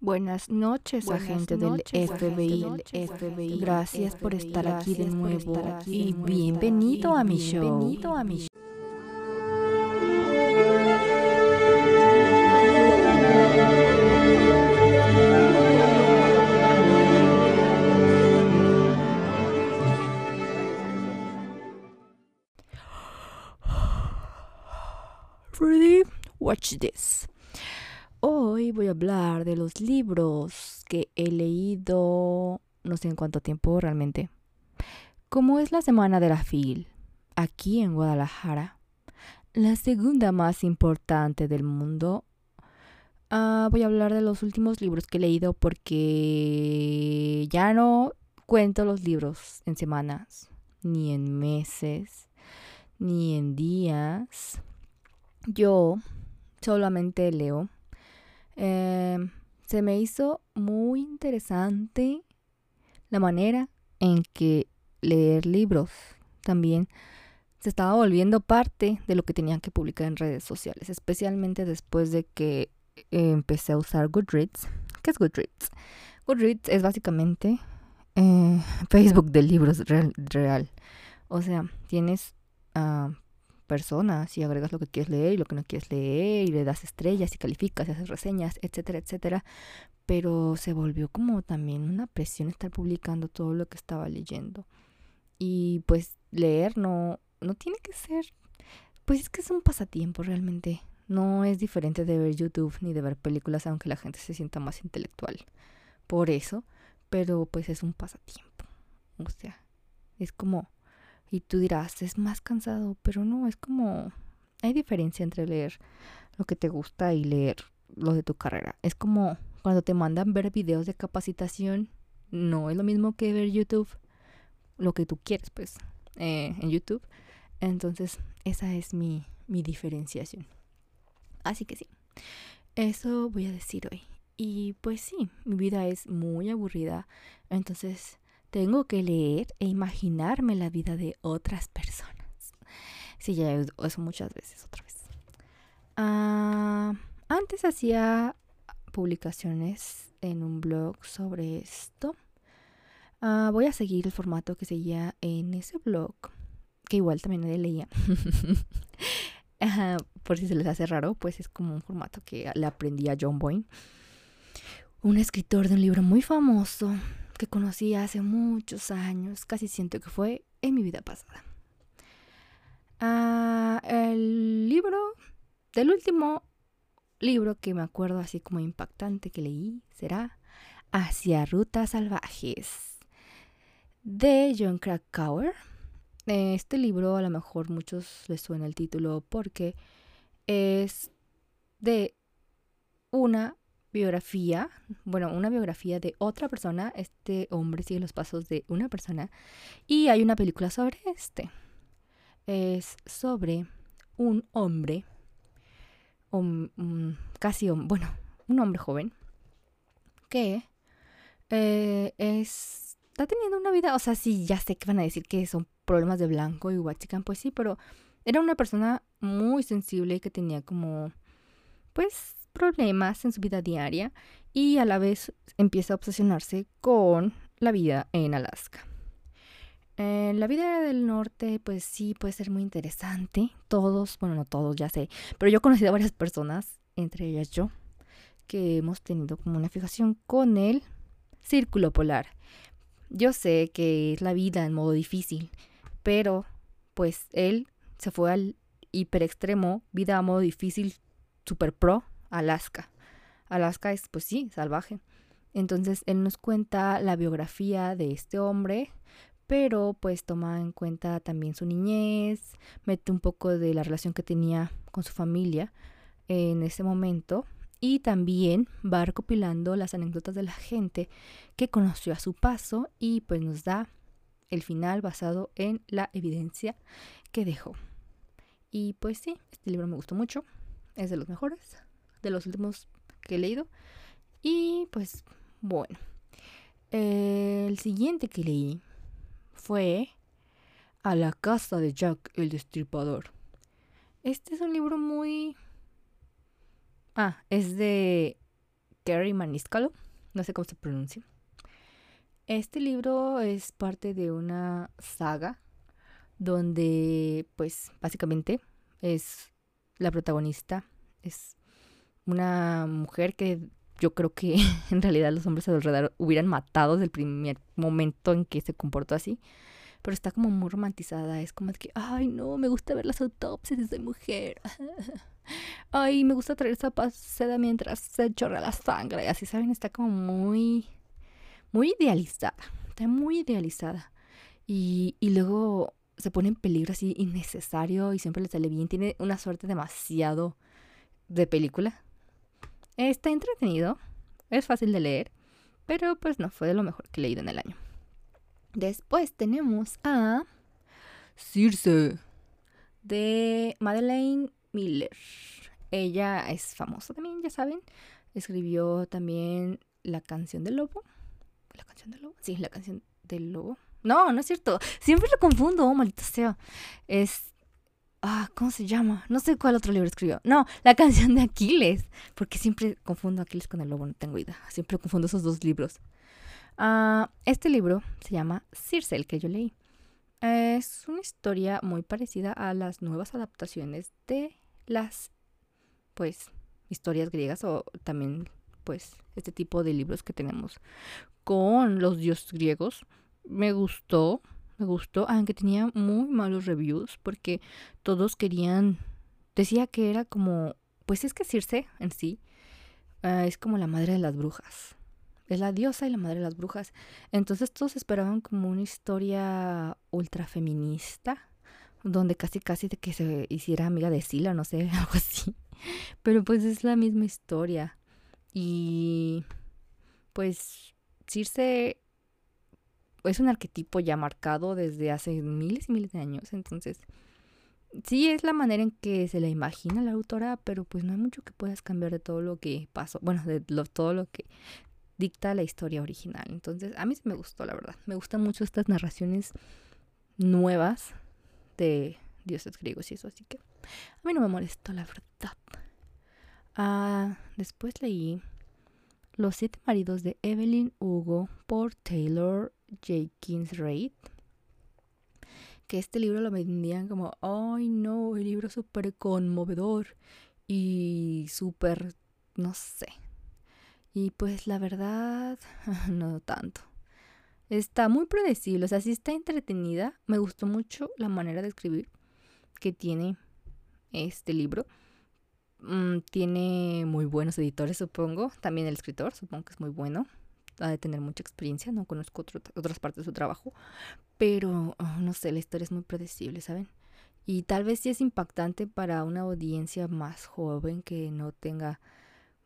Buenas noches, Buenas agente noches, del FBI. Gracias por estar aquí de Gracias por nuevo estar aquí y de nuevo. bienvenido a mi show. bienvenido a mi Ready? Voy a hablar de los libros que he leído no sé en cuánto tiempo realmente. Como es la semana de la FIL aquí en Guadalajara, la segunda más importante del mundo, ah, voy a hablar de los últimos libros que he leído porque ya no cuento los libros en semanas, ni en meses, ni en días. Yo solamente leo. Eh, se me hizo muy interesante la manera en que leer libros también se estaba volviendo parte de lo que tenían que publicar en redes sociales, especialmente después de que empecé a usar Goodreads. ¿Qué es Goodreads? Goodreads es básicamente eh, Facebook de libros real, real. O sea, tienes ah, personas y agregas lo que quieres leer y lo que no quieres leer y le das estrellas y calificas y haces reseñas, etcétera, etcétera. Pero se volvió como también una presión estar publicando todo lo que estaba leyendo. Y pues leer no, no tiene que ser, pues es que es un pasatiempo realmente. No es diferente de ver YouTube ni de ver películas, aunque la gente se sienta más intelectual. Por eso, pero pues es un pasatiempo. O sea, es como y tú dirás, es más cansado, pero no, es como... Hay diferencia entre leer lo que te gusta y leer lo de tu carrera. Es como cuando te mandan ver videos de capacitación, no es lo mismo que ver YouTube, lo que tú quieres, pues, eh, en YouTube. Entonces, esa es mi, mi diferenciación. Así que sí, eso voy a decir hoy. Y pues sí, mi vida es muy aburrida, entonces tengo que leer e imaginarme la vida de otras personas. Sí, ya eso muchas veces, otra vez. Ah, antes hacía publicaciones en un blog sobre esto. Ah, voy a seguir el formato que seguía en ese blog, que igual también leía. Ajá, por si se les hace raro, pues es como un formato que le aprendí a John Boyne, un escritor de un libro muy famoso que conocí hace muchos años, casi siento que fue en mi vida pasada. Ah, el libro, del último libro que me acuerdo así como impactante que leí será Hacia Rutas Salvajes de John Krakauer. Este libro a lo mejor muchos les suena el título porque es de una biografía, bueno, una biografía de otra persona. Este hombre sigue los pasos de una persona. Y hay una película sobre este. Es sobre un hombre, um, casi, um, bueno, un hombre joven, que eh, es, está teniendo una vida, o sea, sí, ya sé que van a decir que son problemas de blanco y huachican, pues sí, pero era una persona muy sensible que tenía como, pues, problemas en su vida diaria y a la vez empieza a obsesionarse con la vida en Alaska. Eh, la vida del norte, pues sí, puede ser muy interesante. Todos, bueno, no todos, ya sé, pero yo he conocido a varias personas, entre ellas yo, que hemos tenido como una fijación con el círculo polar. Yo sé que es la vida en modo difícil, pero pues él se fue al hiper extremo, vida a modo difícil, super pro, Alaska. Alaska es, pues sí, salvaje. Entonces él nos cuenta la biografía de este hombre, pero pues toma en cuenta también su niñez, mete un poco de la relación que tenía con su familia en ese momento y también va recopilando las anécdotas de la gente que conoció a su paso y pues nos da el final basado en la evidencia que dejó. Y pues sí, este libro me gustó mucho, es de los mejores de los últimos que he leído. Y pues bueno, el siguiente que leí fue A la casa de Jack el Destripador. Este es un libro muy... Ah, es de Kerry Maniscalo, no sé cómo se pronuncia. Este libro es parte de una saga donde pues básicamente es la protagonista, es una mujer que yo creo que en realidad los hombres alrededor hubieran matado desde el primer momento en que se comportó así. Pero está como muy romantizada. Es como de que, ay, no, me gusta ver las autopsias de mujer. ay, me gusta traer esa seda mientras se chorra la sangre. Y así, ¿saben? Está como muy, muy idealizada. Está muy idealizada. Y, y luego se pone en peligro así innecesario y siempre le sale bien. Tiene una suerte demasiado de película. Está entretenido, es fácil de leer, pero pues no fue de lo mejor que he leído en el año. Después tenemos a Circe de Madeleine Miller. Ella es famosa también, ya saben. Escribió también La canción del lobo. ¿La canción del lobo? Sí, la canción del lobo. No, no es cierto. Siempre lo confundo, maldita sea. Es Ah, ¿cómo se llama? No sé cuál otro libro escribió. No, la canción de Aquiles. Porque siempre confundo Aquiles con el lobo, no tengo idea. Siempre confundo esos dos libros. Ah, este libro se llama Circe, el que yo leí. Es una historia muy parecida a las nuevas adaptaciones de las, pues, historias griegas o también, pues, este tipo de libros que tenemos con los dioses griegos. Me gustó, me gustó, aunque tenía muy malos reviews porque todos querían, decía que era como, pues es que Circe en sí uh, es como la madre de las brujas, es la diosa y la madre de las brujas. Entonces todos esperaban como una historia ultra feminista, donde casi casi de que se hiciera amiga de Sila, no sé, algo así. Pero pues es la misma historia. Y pues Circe es un arquetipo ya marcado desde hace miles y miles de años. Entonces, sí es la manera en que se la imagina la autora, pero pues no hay mucho que puedas cambiar de todo lo que pasó, bueno, de todo lo que dicta la historia original. Entonces, a mí sí me gustó, la verdad. Me gustan mucho estas narraciones nuevas de dioses griegos y eso, así que a mí no me molestó, la verdad. Ah, después leí Los siete maridos de Evelyn Hugo por Taylor Jenkins Reid. Que este libro lo vendían como, ay no, el libro súper conmovedor y súper, no sé. Y pues la verdad, no tanto. Está muy predecible, o sea, sí está entretenida. Me gustó mucho la manera de escribir que tiene este libro. Mm, tiene muy buenos editores, supongo. También el escritor, supongo que es muy bueno ha de tener mucha experiencia, no conozco otras partes de su trabajo, pero oh, no sé, la historia es muy predecible, ¿saben? Y tal vez sí es impactante para una audiencia más joven que no tenga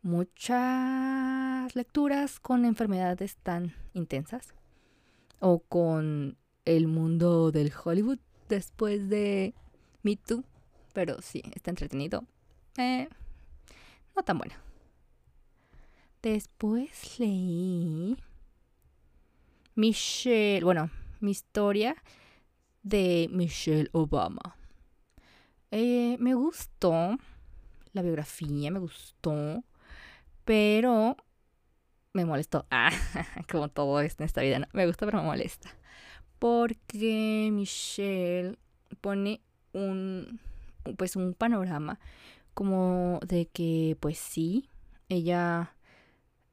muchas lecturas con enfermedades tan intensas o con el mundo del Hollywood después de Me Too, pero sí, está entretenido. Eh, no tan bueno. Después leí Michelle, bueno, mi historia de Michelle Obama. Eh, me gustó la biografía, me gustó, pero me molestó. Ah, como todo esto en esta vida, no, me gusta, pero me molesta. Porque Michelle pone un, pues un panorama como de que, pues sí, ella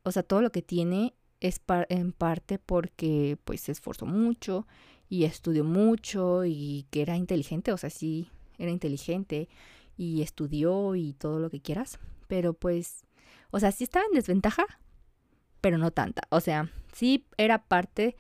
o sea, todo lo que tiene es en parte porque pues se esforzó mucho y estudió mucho y que era inteligente, o sea, sí, era inteligente y estudió y todo lo que quieras, pero pues, o sea, sí estaba en desventaja, pero no tanta, o sea, sí era parte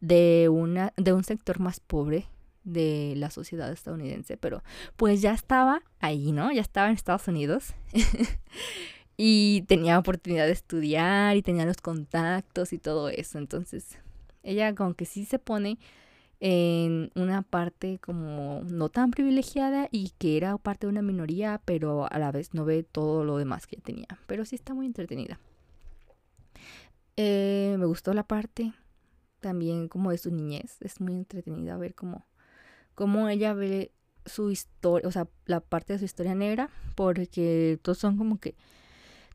de una de un sector más pobre de la sociedad estadounidense, pero pues ya estaba ahí, ¿no? Ya estaba en Estados Unidos. y tenía oportunidad de estudiar y tenía los contactos y todo eso. Entonces, ella como que sí se pone en una parte como no tan privilegiada y que era parte de una minoría, pero a la vez no ve todo lo demás que tenía. Pero sí está muy entretenida. Eh, me gustó la parte también como de su niñez. Es muy entretenida ver cómo, cómo ella ve su historia, o sea, la parte de su historia negra, porque todos son como que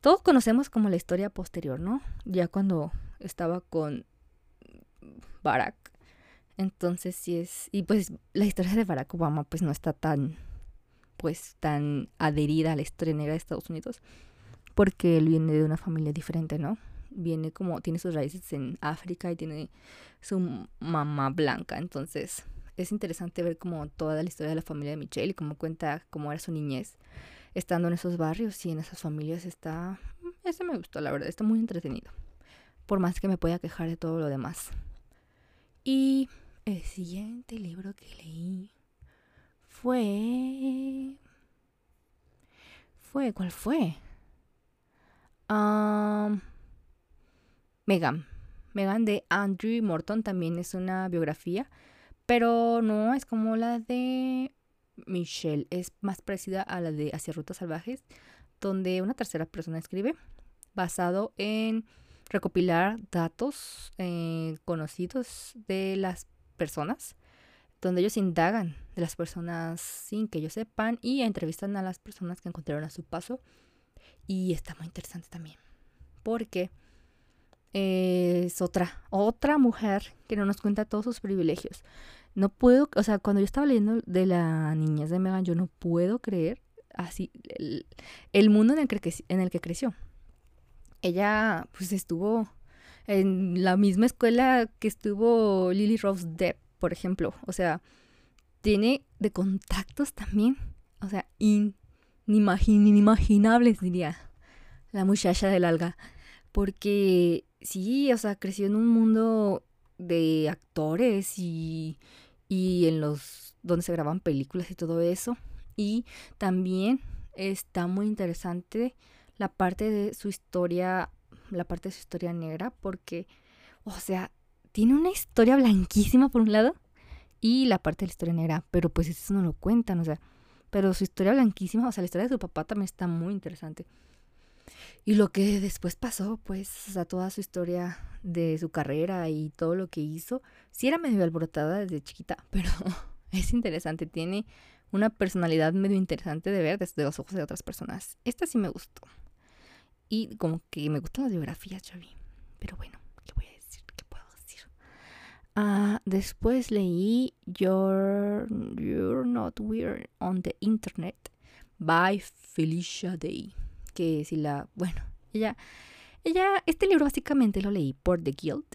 todos conocemos como la historia posterior, ¿no? Ya cuando estaba con Barack. Entonces sí es, y pues la historia de Barack Obama pues no está tan, pues tan adherida a la historia negra de Estados Unidos, porque él viene de una familia diferente, ¿no? Viene como, tiene sus raíces en África y tiene su mamá blanca, entonces es interesante ver como toda la historia de la familia de Michelle y cómo cuenta cómo era su niñez estando en esos barrios y en esas familias está, ese me gustó, la verdad, está muy entretenido, por más que me pueda quejar de todo lo demás. Y el siguiente libro que leí fue... Fue, ¿cuál fue? Megan. Megan de Andrew Morton también es una biografía, pero no es como la de Michelle. Es más parecida a la de Hacia Rutas Salvajes, donde una tercera persona escribe, basado en recopilar datos eh, conocidos de las personas, donde ellos indagan de las personas sin que ellos sepan y entrevistan a las personas que encontraron a su paso. Y está muy interesante también, porque es otra, otra mujer que no nos cuenta todos sus privilegios. No puedo, o sea, cuando yo estaba leyendo de la niñez de Megan, yo no puedo creer así el, mundo en el, que, en el que creció. Ella pues estuvo en la misma escuela que estuvo Lily Rose Depp, por ejemplo. O sea, tiene de contactos también. O sea, inimaginables, diría la muchacha del alga. Porque sí, o sea, creció en un mundo de actores y, y en los donde se graban películas y todo eso. Y también está muy interesante la parte de su historia, la parte de su historia negra, porque, o sea, tiene una historia blanquísima por un lado y la parte de la historia negra, pero pues eso no lo cuentan, o sea, pero su historia blanquísima, o sea, la historia de su papá también está muy interesante. Y lo que después pasó, pues, o toda su historia de su carrera y todo lo que hizo, sí era medio alborotada desde chiquita, pero es interesante, tiene una personalidad medio interesante de ver desde los ojos de otras personas. Esta sí me gustó. Y como que me gustan las biografías, Javi. Pero bueno, ¿qué voy a decir? ¿Qué puedo decir? Ah, después leí You're, You're Not Weird on the Internet by Felicia Day que si la, bueno, ella, ella, este libro básicamente lo leí por The Guild.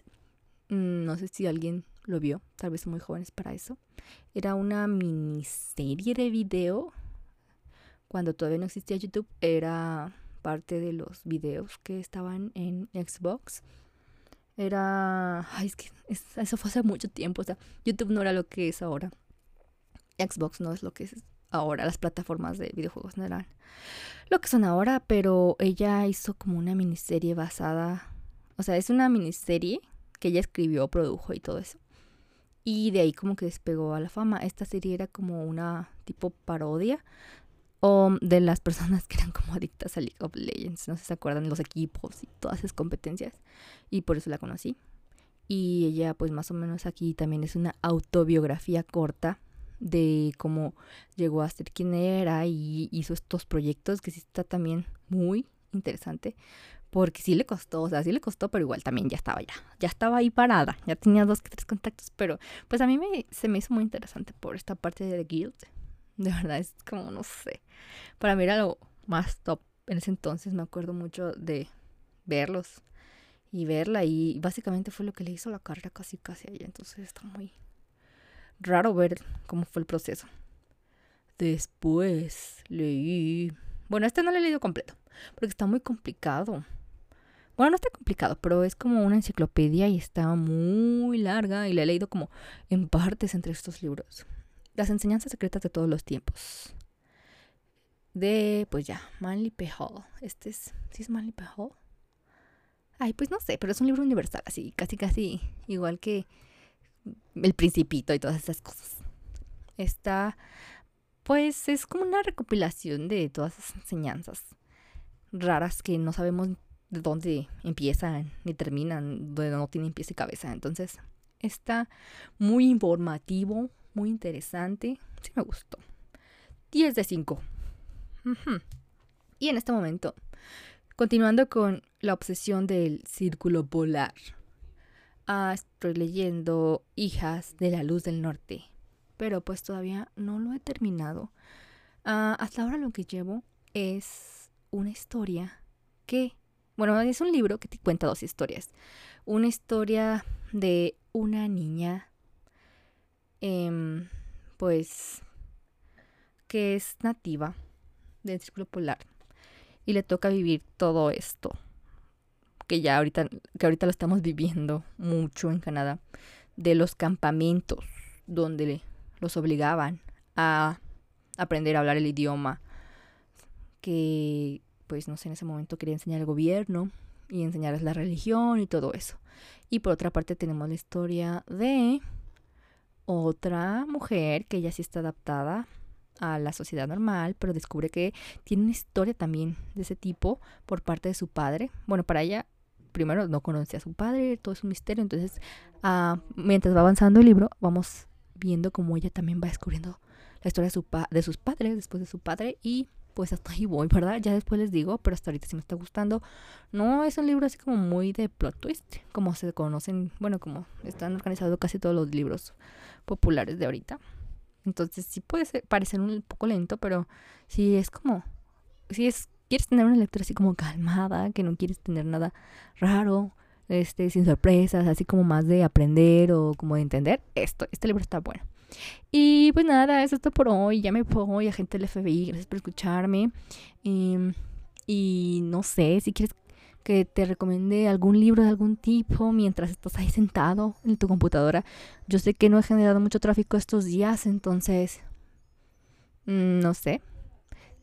Mm, no sé si alguien lo vio, tal vez muy jóvenes para eso. Era una miniserie de video. Cuando todavía no existía YouTube, era parte de los videos que estaban en Xbox. Era. Ay, es que eso fue hace mucho tiempo. O sea, YouTube no era lo que es ahora. Xbox no es lo que es ahora. Las plataformas de videojuegos no eran lo que son ahora, pero ella hizo como una miniserie basada, o sea, es una miniserie que ella escribió, produjo y todo eso. Y de ahí como que despegó a la fama. Esta serie era como una tipo parodia o de las personas que eran como adictas a League of Legends. No sé si se acuerdan los equipos y todas esas competencias. Y por eso la conocí. Y ella pues más o menos aquí también es una autobiografía corta de cómo llegó a ser quien era y hizo estos proyectos que sí está también muy interesante porque sí le costó, o sea, sí le costó, pero igual también ya estaba ya, ya estaba ahí parada, ya tenía dos que tres contactos, pero pues a mí me, se me hizo muy interesante por esta parte de Guild, de verdad es como, no sé, para mí era lo más top en ese entonces, me acuerdo mucho de verlos y verla y básicamente fue lo que le hizo la carrera casi casi a ella, entonces está muy, raro ver cómo fue el proceso. Después leí... Bueno, este no lo he leído completo, porque está muy complicado. Bueno, no está complicado, pero es como una enciclopedia y está muy larga y la he leído como en partes entre estos libros. Las enseñanzas secretas de todos los tiempos. De, pues ya, Manly P. Hall. Este es, ¿sí es Manly P. Ay, pues no sé, pero es un libro universal, así, casi, casi igual que el principito y todas esas cosas. Está, pues es como una recopilación de todas esas enseñanzas raras que no sabemos de dónde empiezan ni terminan, donde no tienen pies y cabeza. Entonces, está muy informativo, muy interesante. Sí me gustó. 10 de 5. Y en este momento Continuando con la obsesión del círculo polar. Ah, estoy leyendo Hijas de la Luz del Norte, pero pues todavía no lo he terminado. Ah, hasta ahora lo que llevo es una historia que, bueno, es un libro que te cuenta dos historias. Una historia de una niña, em, pues, que es nativa del círculo polar y le toca vivir todo esto que ya ahorita que ahorita lo estamos viviendo mucho en Canadá de los campamentos donde los obligaban a aprender a hablar el idioma que pues no sé en ese momento quería enseñar el gobierno y enseñarles la religión y todo eso y por otra parte tenemos la historia de otra mujer que ya sí está adaptada a la sociedad normal, pero descubre que tiene una historia también de ese tipo por parte de su padre. Bueno, para ella, primero no conoce a su padre, todo es un misterio, entonces uh, mientras va avanzando el libro, vamos viendo cómo ella también va descubriendo la historia de, su de sus padres, después de su padre, y pues hasta ahí voy, ¿verdad? Ya después les digo, pero hasta ahorita sí me está gustando. No es un libro así como muy de plot twist, como se conocen, bueno, como están organizados casi todos los libros populares de ahorita. Entonces sí puede parecer un poco lento, pero si es como, si es, quieres tener una lectura así como calmada, que no quieres tener nada raro, este, sin sorpresas, así como más de aprender o como de entender, esto, este libro está bueno. Y pues nada, eso es todo por hoy. Ya me voy, gente del FBI. Gracias por escucharme. Em, y no sé, si quieres que te recomiende algún libro de algún tipo mientras estás ahí sentado en tu computadora. Yo sé que no he generado mucho tráfico estos días, entonces mm, no sé.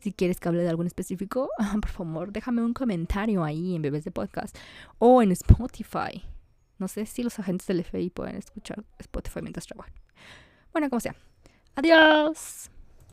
Si quieres que hable de algún específico, por favor, déjame un comentario ahí en Bebés de Podcast o en Spotify. No sé si los agentes del FBI pueden escuchar Spotify mientras trabajan. Bueno, como sea. Adiós.